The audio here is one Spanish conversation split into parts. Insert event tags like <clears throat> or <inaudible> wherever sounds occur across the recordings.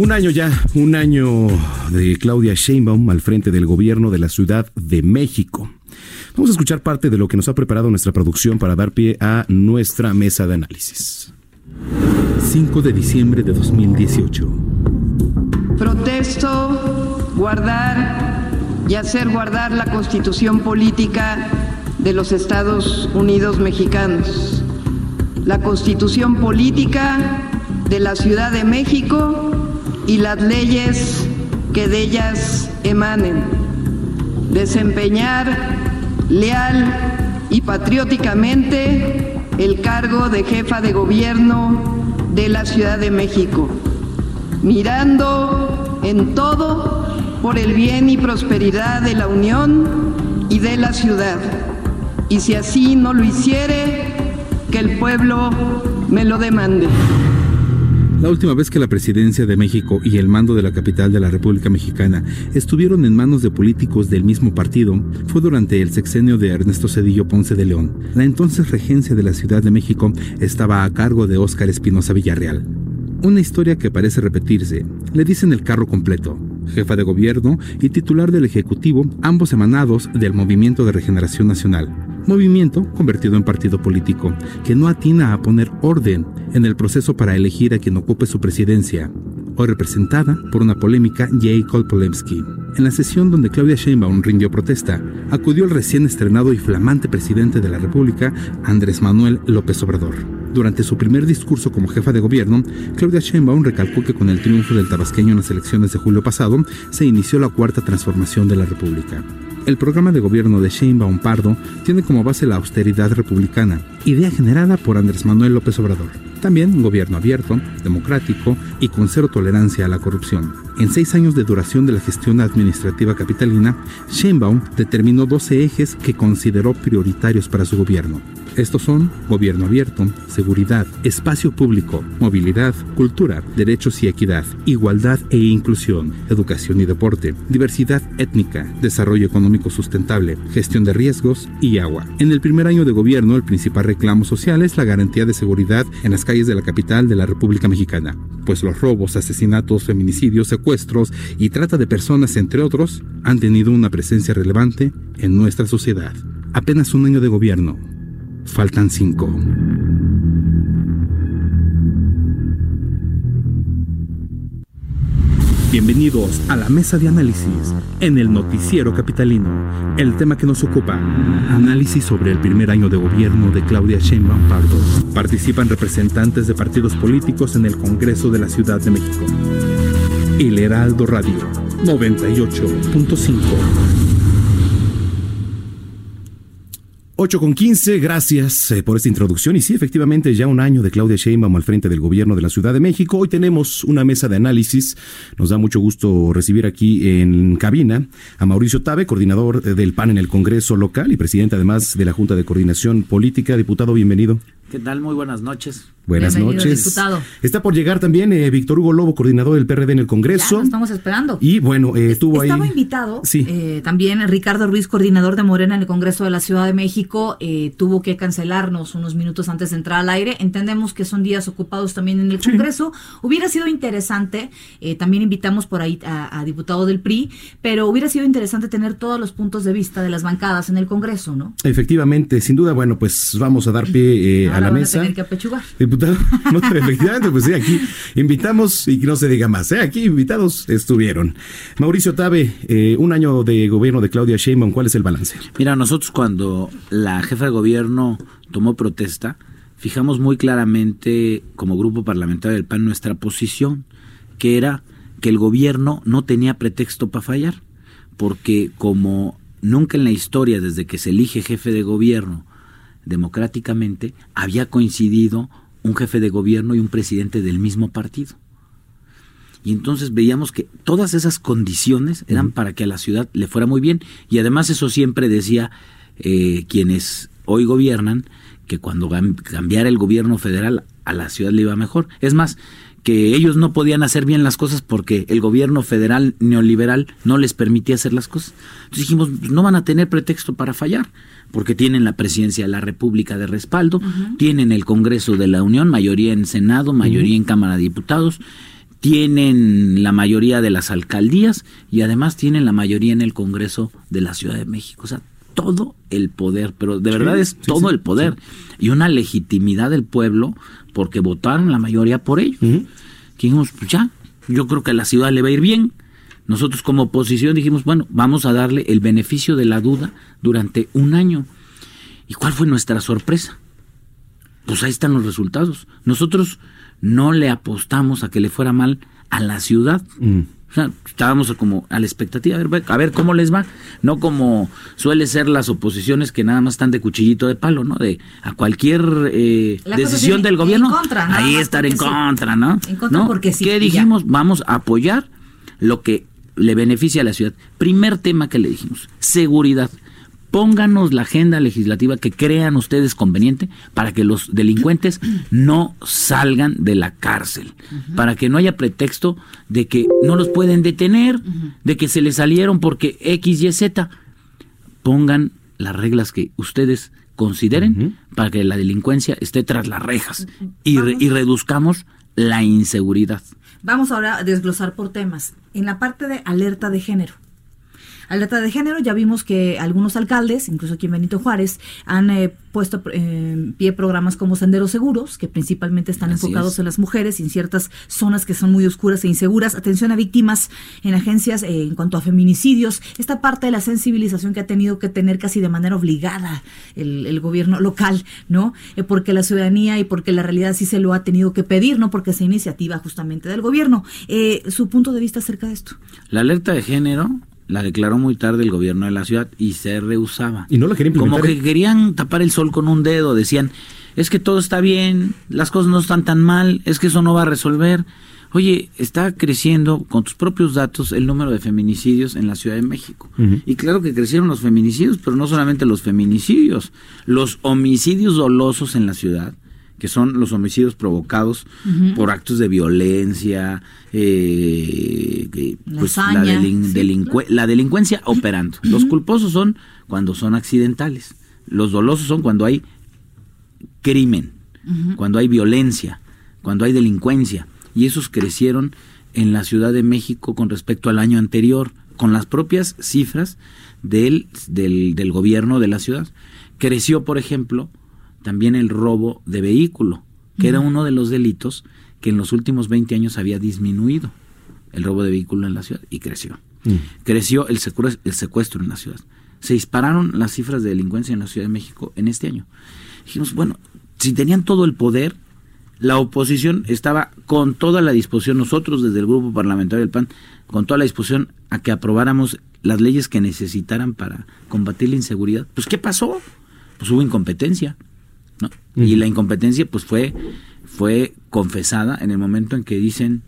Un año ya, un año de Claudia Sheinbaum al frente del gobierno de la Ciudad de México. Vamos a escuchar parte de lo que nos ha preparado nuestra producción para dar pie a nuestra mesa de análisis. 5 de diciembre de 2018. Protesto guardar y hacer guardar la constitución política de los Estados Unidos mexicanos, la constitución política de la Ciudad de México y las leyes que de ellas emanen. Desempeñar leal y patrióticamente el cargo de jefa de gobierno de la Ciudad de México, mirando en todo por el bien y prosperidad de la Unión y de la ciudad. Y si así no lo hiciere, que el pueblo me lo demande. La última vez que la presidencia de México y el mando de la capital de la República Mexicana estuvieron en manos de políticos del mismo partido fue durante el sexenio de Ernesto Cedillo Ponce de León. La entonces regencia de la Ciudad de México estaba a cargo de Óscar Espinosa Villarreal. Una historia que parece repetirse. Le dicen el carro completo, jefa de gobierno y titular del Ejecutivo, ambos emanados del Movimiento de Regeneración Nacional movimiento convertido en partido político, que no atina a poner orden en el proceso para elegir a quien ocupe su presidencia, hoy representada por una polémica J. Polemski. En la sesión donde Claudia Sheinbaum rindió protesta, acudió el recién estrenado y flamante presidente de la República, Andrés Manuel López Obrador. Durante su primer discurso como jefa de gobierno, Claudia Sheinbaum recalcó que con el triunfo del tabasqueño en las elecciones de julio pasado, se inició la cuarta transformación de la República. El programa de gobierno de Sheinbaum Pardo tiene como base la austeridad republicana, idea generada por Andrés Manuel López Obrador. También gobierno abierto, democrático y con cero tolerancia a la corrupción. En seis años de duración de la gestión administrativa capitalina, Sheinbaum determinó 12 ejes que consideró prioritarios para su gobierno. Estos son gobierno abierto, seguridad, espacio público, movilidad, cultura, derechos y equidad, igualdad e inclusión, educación y deporte, diversidad étnica, desarrollo económico sustentable, gestión de riesgos y agua. En el primer año de gobierno, el principal reclamo social es la garantía de seguridad en las calles de la capital de la República Mexicana, pues los robos, asesinatos, feminicidios, secuestros y trata de personas, entre otros, han tenido una presencia relevante en nuestra sociedad. Apenas un año de gobierno, Faltan cinco. Bienvenidos a la mesa de análisis en el noticiero capitalino. El tema que nos ocupa, análisis sobre el primer año de gobierno de Claudia Sheinbaum Pardo. Participan representantes de partidos políticos en el Congreso de la Ciudad de México. El Heraldo Radio 98.5. 8 con 15, gracias eh, por esta introducción. Y sí, efectivamente, ya un año de Claudia Sheinbaum al frente del gobierno de la Ciudad de México. Hoy tenemos una mesa de análisis. Nos da mucho gusto recibir aquí en cabina a Mauricio Tabe, coordinador del PAN en el Congreso local y presidente además de la Junta de Coordinación Política. Diputado, bienvenido. ¿Qué tal? Muy buenas noches. Buenas noches. Diputado. Está por llegar también eh, Víctor Hugo Lobo, coordinador del PRD en el Congreso. Ya estamos esperando. Y bueno, eh, estuvo ahí. Estaba invitado sí. Eh, también Ricardo Ruiz, coordinador de Morena en el Congreso de la Ciudad de México. tuvo que cancelarnos unos minutos antes de entrar al aire. Entendemos que son días ocupados también en el Congreso. Hubiera sido interesante, también invitamos por ahí a, a, diputado del PRI, pero hubiera sido interesante tener todos los puntos de vista de las bancadas en el Congreso, ¿no? Efectivamente, sin duda, bueno, pues vamos a dar pie a la mesa. A tener que apechugar. <laughs> Diputado, no, <laughs> efectivamente, pues sí, aquí invitamos y que no se diga más. ¿eh? Aquí invitados estuvieron. Mauricio Tabe, eh, un año de gobierno de Claudia Sheinbaum, ¿cuál es el balance? Mira, nosotros cuando la jefa de gobierno tomó protesta, fijamos muy claramente como grupo parlamentario del PAN nuestra posición, que era que el gobierno no tenía pretexto para fallar, porque como nunca en la historia, desde que se elige jefe de gobierno, democráticamente había coincidido un jefe de gobierno y un presidente del mismo partido. Y entonces veíamos que todas esas condiciones eran para que a la ciudad le fuera muy bien. Y además eso siempre decía eh, quienes hoy gobiernan, que cuando cambiara el gobierno federal a la ciudad le iba mejor. Es más, que ellos no podían hacer bien las cosas porque el gobierno federal neoliberal no les permitía hacer las cosas. Entonces dijimos, pues, no van a tener pretexto para fallar, porque tienen la presidencia de la República de respaldo, tienen el Congreso de la Unión, mayoría en Senado, mayoría en Cámara de Diputados, tienen la mayoría de las alcaldías y además tienen la mayoría en el Congreso de la Ciudad de México. O sea, todo el poder, pero de verdad es todo el poder y una legitimidad del pueblo porque votaron la mayoría por ellos. dijimos, pues ya, yo creo que a la ciudad le va a ir bien. Nosotros como oposición dijimos, bueno, vamos a darle el beneficio de la duda durante un año. ¿Y cuál fue nuestra sorpresa? Pues ahí están los resultados. Nosotros no le apostamos a que le fuera mal a la ciudad. O sea, estábamos como a la expectativa, a ver, a ver cómo les va, no como suele ser las oposiciones que nada más están de cuchillito de palo, ¿no? De a cualquier eh, decisión del gobierno, ahí estar en contra, ¿no? En contra porque sí. ¿Qué dijimos? Vamos a apoyar lo que le beneficia a la ciudad. Primer tema que le dijimos, seguridad pónganos la agenda legislativa que crean ustedes conveniente para que los delincuentes no salgan de la cárcel, para que no haya pretexto de que no los pueden detener, de que se les salieron porque X, Y, Z. Pongan las reglas que ustedes consideren para que la delincuencia esté tras las rejas y, y reduzcamos la inseguridad. Vamos ahora a desglosar por temas. En la parte de alerta de género, Alerta de género, ya vimos que algunos alcaldes, incluso aquí en Benito Juárez, han eh, puesto en pie programas como Senderos Seguros, que principalmente están enfocados en las mujeres y en ciertas zonas que son muy oscuras e inseguras. Atención a víctimas en agencias eh, en cuanto a feminicidios. Esta parte de la sensibilización que ha tenido que tener casi de manera obligada el, gobierno local, ¿no? Eh, porque la ciudadanía y porque la realidad sí se lo ha tenido que pedir, ¿no? Porque es iniciativa justamente del gobierno. su punto de vista acerca de esto. La alerta de género la declaró muy tarde el gobierno de la ciudad y se rehusaba. Y no la querían Como que querían tapar el sol con un dedo, decían, es que todo está bien, las cosas no están tan mal, es que eso no va a resolver. Oye, está creciendo con tus propios datos el número de feminicidios en la Ciudad de México. Y claro que crecieron los feminicidios, pero no solamente los feminicidios, los homicidios dolosos en la ciudad que son los homicidios provocados por actos de violencia, eh, pues, la, la, delincuencia operando. Los culposos son cuando son accidentales, los dolosos son cuando hay crimen, cuando hay violencia, cuando hay delincuencia. Y esos crecieron en la Ciudad de México con respecto al año anterior, con las propias cifras del, del, del gobierno de la ciudad. Creció, por ejemplo, también el robo de vehículo, que era uno de los delitos que en los últimos 20 años había disminuido el robo de vehículo en la ciudad y creció. Creció el secuestro, el secuestro en la ciudad. Se dispararon las cifras de delincuencia en la Ciudad de México en este año. Dijimos, bueno, si tenían todo el poder, la oposición estaba con toda la disposición, nosotros desde el grupo parlamentario del PAN, con toda la disposición a que aprobáramos las leyes que necesitaran para combatir la inseguridad. Pues ¿qué pasó? Pues hubo incompetencia. Y la incompetencia pues fue, fue confesada en el momento en que dicen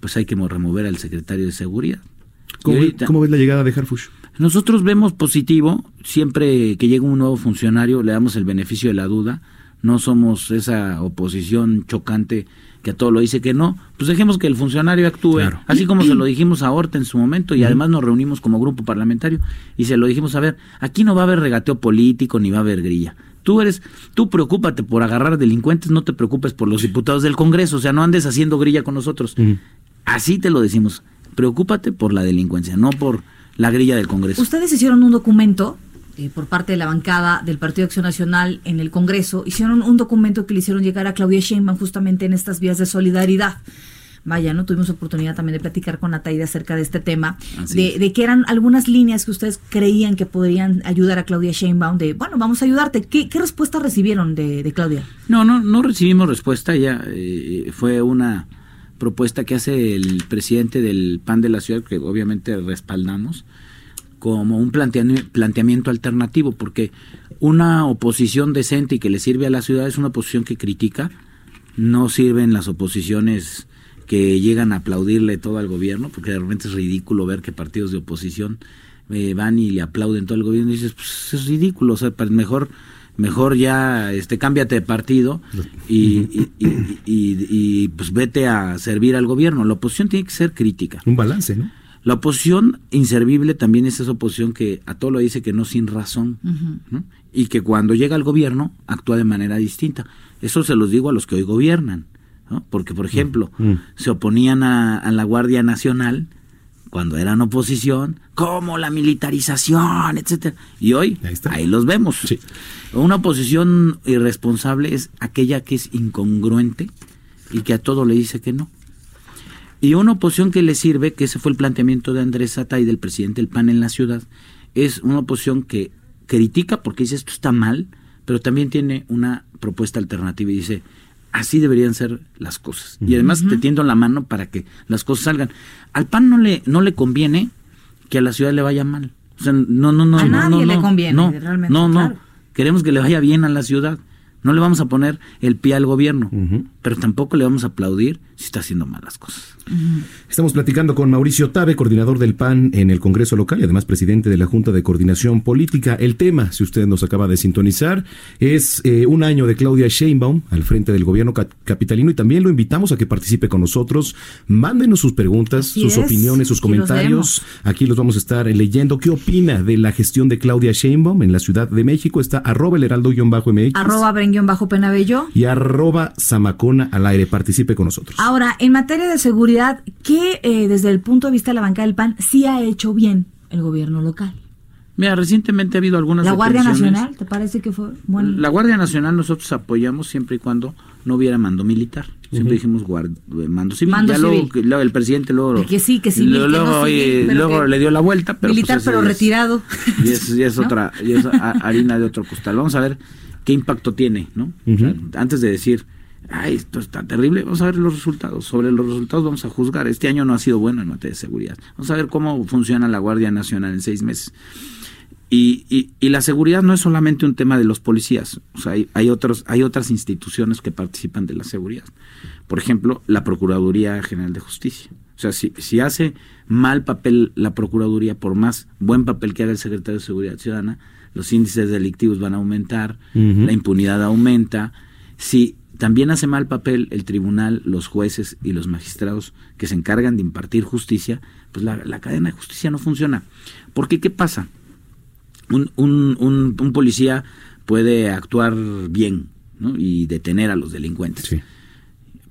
pues hay que remover al secretario de seguridad. ¿Cómo, ves la llegada de Harfush? Nosotros vemos positivo, siempre que llega un nuevo funcionario le damos el beneficio de la duda, no somos esa oposición chocante que a todo lo dice que no, pues dejemos que el funcionario actúe, así como se lo <clears throat> dijimos a Horta en su momento y además nos reunimos como grupo parlamentario y se lo dijimos, a ver, aquí no va a haber regateo político ni va a haber grilla. Tú eres, tú preocúpate por agarrar delincuentes, no te preocupes por los diputados del Congreso, o sea, no andes haciendo grilla con nosotros. Así te lo decimos. Preocúpate por la delincuencia, no por la grilla del Congreso. Ustedes hicieron un documento eh, por parte de la bancada del Partido Acción Nacional en el Congreso, hicieron un documento que le hicieron llegar a Claudia Sheinbaum justamente en estas vías de solidaridad vaya, ¿no? Tuvimos oportunidad también de platicar con Natalia acerca de este tema, de, de, que eran algunas líneas que ustedes creían que podrían ayudar a Claudia Sheinbaum, de, bueno, vamos a ayudarte. ¿Qué, qué respuesta recibieron de, Claudia? No, no, no recibimos respuesta, ya eh, fue una propuesta que hace el presidente del PAN de la ciudad, que obviamente respaldamos, como un planteamiento alternativo, porque una oposición decente y que le sirve a la ciudad es una oposición que critica, no sirven las oposiciones que llegan a aplaudirle todo al gobierno, porque de repente es ridículo ver que partidos de oposición eh, van y le aplauden todo al gobierno y dices, pues es ridículo, o sea, pues, mejor mejor ya este cámbiate de partido y, y, pues vete a servir al gobierno. La oposición tiene que ser crítica. Un balance, ¿no? La oposición inservible también es esa oposición que a todo lo dice que no sin razón y que cuando llega al gobierno actúa de manera distinta. Eso se los digo a los que hoy gobiernan, ¿no? porque por ejemplo mm. se oponían a, la Guardia Nacional cuando eran oposición, como la militarización, etcétera. Y hoy ahí, los vemos. Una oposición irresponsable es aquella que es incongruente y que a todo le dice que no. Y una oposición que le sirve, que ese fue el planteamiento de Andrés Atay, del presidente del PAN en la ciudad, es una oposición que critica porque dice esto está mal, pero también tiene una propuesta alternativa y dice, así deberían ser las cosas. Y además te tiendo la mano para que las cosas salgan. Al PAN no le, no le conviene que a la ciudad le vaya mal. O sea, no, no, no. A nadie le conviene, no, realmente. No, no. Queremos que le vaya bien a la ciudad. No le vamos a poner el pie al gobierno, pero tampoco le vamos a aplaudir si está haciendo malas cosas. Estamos platicando con Mauricio Tabe, coordinador del PAN en el Congreso local y además presidente de la Junta de Coordinación Política. El tema, si usted nos acaba de sintonizar, es eh, un año de Claudia Sheinbaum al frente del gobierno capitalino y también lo invitamos a que participe con nosotros. Mándenos sus preguntas, sus opiniones, sus comentarios. Aquí los vamos a estar leyendo. ¿Qué opina de la gestión de Claudia Sheinbaum en la Ciudad de México? Está arroba el heraldo-mx. Arroba bren-penabello. Y arroba zamacona al aire. Participe con nosotros. Ahora, en materia de seguridad, ¿qué eh, desde el punto de vista de la banca del PAN sí ha hecho bien el gobierno local? Mira, recientemente ha habido algunas ¿La Guardia Nacional te parece que fue bueno? La Guardia Nacional nosotros apoyamos siempre y cuando no hubiera mando militar. Siempre dijimos eh, mando civil. ya Luego, el presidente luego... Que sí, que sí. Luego, luego le dio la vuelta. Pero militar pues pero retirado. Y es, es <laughs> otra, y es harina de otro costal. Vamos a ver qué impacto tiene, ¿no? antes de decir ay, esto está terrible, vamos a ver los resultados. Sobre los resultados vamos a juzgar. Este año no ha sido bueno en materia de seguridad. Vamos a ver cómo funciona la Guardia Nacional en seis meses. Y, y, la seguridad no es solamente un tema de los policías, o sea, hay, hay, otros, hay otras instituciones que participan de la seguridad. Por ejemplo, la Procuraduría General de Justicia. O sea, si, si hace mal papel la Procuraduría, por más buen papel que haga el secretario de Seguridad Ciudadana, los índices delictivos van a aumentar, la impunidad aumenta. Si también hace mal papel el tribunal, los jueces y los magistrados que se encargan de impartir justicia, pues la, cadena de justicia no funciona. Porque, ¿qué pasa? Un, un, un, policía puede actuar bien y detener a los delincuentes.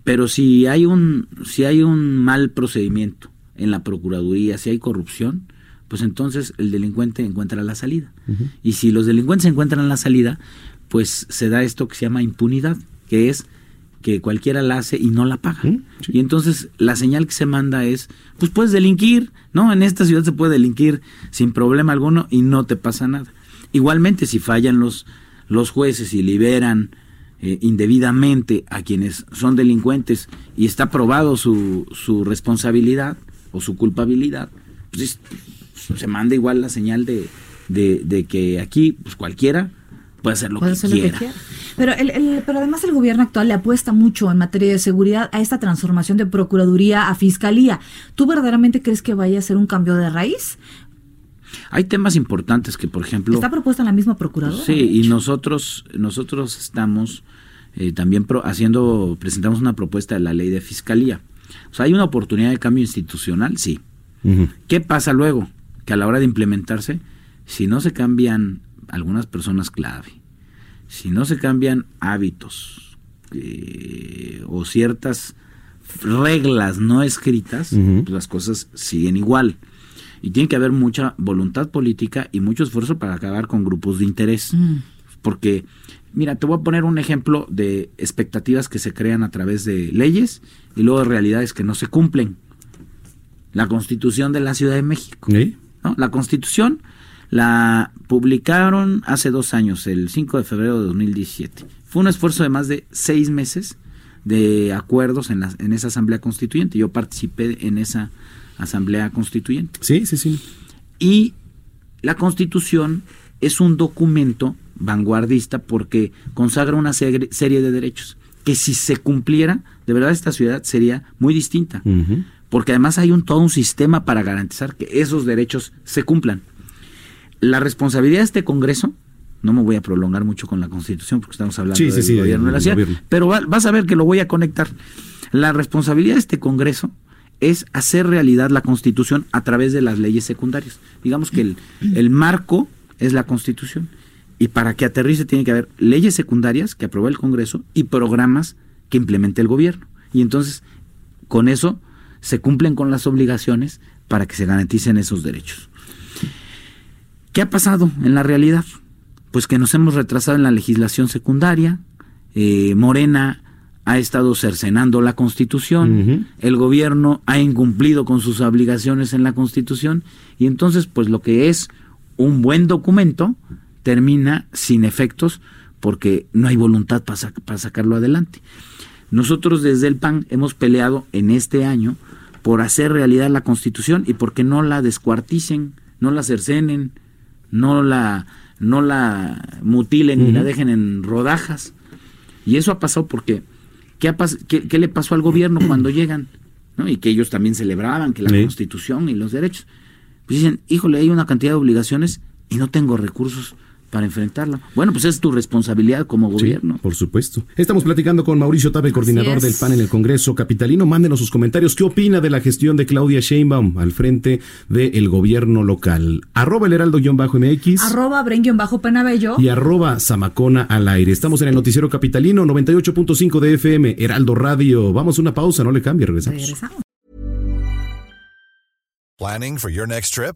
Pero si hay, un, si hay un mal procedimiento en la Procuraduría, si hay corrupción, pues entonces el delincuente encuentra la salida. Y si los delincuentes encuentran la salida, pues se da esto que se llama impunidad que es que cualquiera la hace y no la paga. Y entonces la señal que se manda es, pues puedes delinquir, ¿no? En esta ciudad se puede delinquir sin problema alguno y no te pasa nada. Igualmente, si fallan los, los jueces y liberan eh, indebidamente a quienes son delincuentes y está probado su, su responsabilidad o su culpabilidad, pues se manda igual la señal de, de, que aquí pues cualquiera puede hacer lo, que, quiera. Pero, el, pero además el gobierno actual le apuesta mucho en materia de seguridad a esta transformación de Procuraduría a Fiscalía. ¿Tú verdaderamente crees que vaya a ser un cambio de raíz? Hay temas importantes que, por ejemplo... ¿Está propuesta en la misma Procuradora? Sí, y nosotros, nosotros estamos eh, también haciendo, presentamos una propuesta de la ley de Fiscalía. O sea, ¿hay una oportunidad de cambio institucional? Sí. ¿Qué pasa luego? Que a la hora de implementarse, si no se cambian algunas personas clave, si no se cambian hábitos eh, o ciertas reglas no escritas, pues las cosas siguen igual. Y tiene que haber mucha voluntad política y mucho esfuerzo para acabar con grupos de interés. Mm. Porque, mira, te voy a poner un ejemplo de expectativas que se crean a través de leyes y luego de realidades que no se cumplen. La constitución de la Ciudad de México. La constitución la publicaron hace dos años, el 5 de febrero de 2017. Fue un esfuerzo de más de seis meses de acuerdos en, la, en esa asamblea constituyente. Yo participé en esa asamblea constituyente. Sí, sí, sí. Y la constitución es un documento vanguardista porque consagra una serie de derechos. que si se cumpliera, de verdad esta ciudad sería muy distinta. Porque además hay un todo un sistema para garantizar que esos derechos se cumplan. La responsabilidad de este Congreso, no me voy a prolongar mucho con la Constitución porque estamos hablando del gobierno de la ciudad, pero vas a ver que lo voy a conectar. La responsabilidad de este Congreso es hacer realidad la Constitución a través de las leyes secundarias. Digamos que el, el marco es la Constitución. Y para que aterrice tiene que haber leyes secundarias que apruebe el Congreso y programas que implemente el gobierno. Y entonces, con eso se cumplen con las obligaciones para que se garanticen esos derechos. ¿Qué ha pasado en la realidad? Pues que nos hemos retrasado en la legislación secundaria. Eh, Morena ha estado cercenando la Constitución, el gobierno ha incumplido con sus obligaciones en la Constitución y entonces pues lo que es un buen documento termina sin efectos porque no hay voluntad para, sacarlo adelante. Nosotros desde el PAN hemos peleado en este año por hacer realidad la Constitución y porque no la descuarticen, no la cercenen, no la, no la mutilen ni la dejen en rodajas. Y eso ha pasado porque ¿qué, qué, le pasó al gobierno <clears throat> cuando llegan? Y que ellos también celebraban que la Constitución y los derechos. Pues dicen, híjole, hay una cantidad de obligaciones y no tengo recursos para enfrentarla. Bueno, pues es tu responsabilidad como gobierno. por supuesto. Estamos platicando con Mauricio Tabe, coordinador del PAN en el Congreso Capitalino. Mándenos sus comentarios. ¿Qué opina de la gestión de Claudia Sheinbaum al frente del gobierno local? Arroba el heraldo-mx. Arroba bren-penabello. Y arroba zamacona al aire. Estamos en el noticiero Capitalino 98.5 de FM, Heraldo Radio. Vamos a una pausa, no le cambie, regresamos. Regresamos. Planning for your next trip?